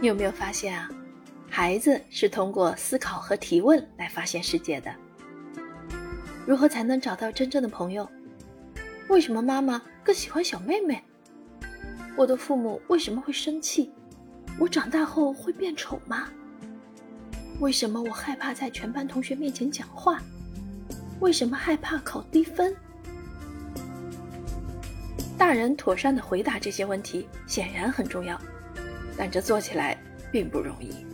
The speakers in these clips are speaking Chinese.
你有没有发现啊？孩子是通过思考和提问来发现世界的。如何才能找到真正的朋友？为什么妈妈更喜欢小妹妹？我的父母为什么会生气？我长大后会变丑吗？为什么我害怕在全班同学面前讲话？为什么害怕考低分？大人妥善的回答这些问题显然很重要，但这做起来并不容易。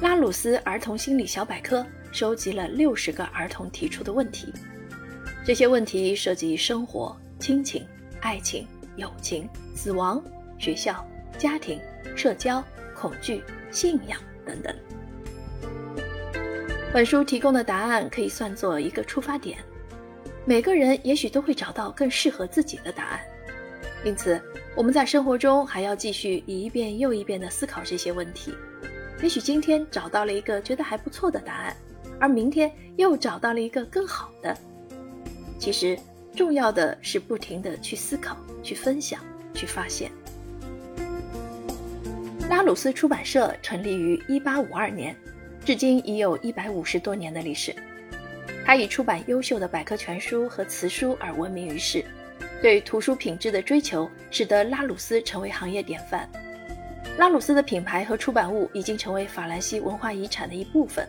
拉鲁斯儿童心理小百科收集了六十个儿童提出的问题，这些问题涉及生活、亲情、爱情、友情、死亡、学校、家庭、社交、恐惧、信仰等等。本书提供的答案可以算作一个出发点，每个人也许都会找到更适合自己的答案。因此，我们在生活中还要继续一遍又一遍地思考这些问题。也许今天找到了一个觉得还不错的答案，而明天又找到了一个更好的。其实，重要的是不停地去思考、去分享、去发现。拉鲁斯出版社成立于1852年，至今已有一百五十多年的历史。他以出版优秀的百科全书和词书而闻名于世，对图书品质的追求使得拉鲁斯成为行业典范。拉鲁斯的品牌和出版物已经成为法兰西文化遗产的一部分。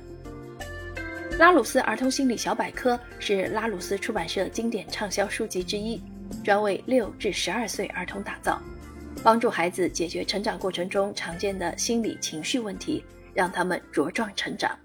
拉鲁斯儿童心理小百科是拉鲁斯出版社经典畅销书籍之一，专为六至十二岁儿童打造，帮助孩子解决成长过程中常见的心理情绪问题，让他们茁壮成长。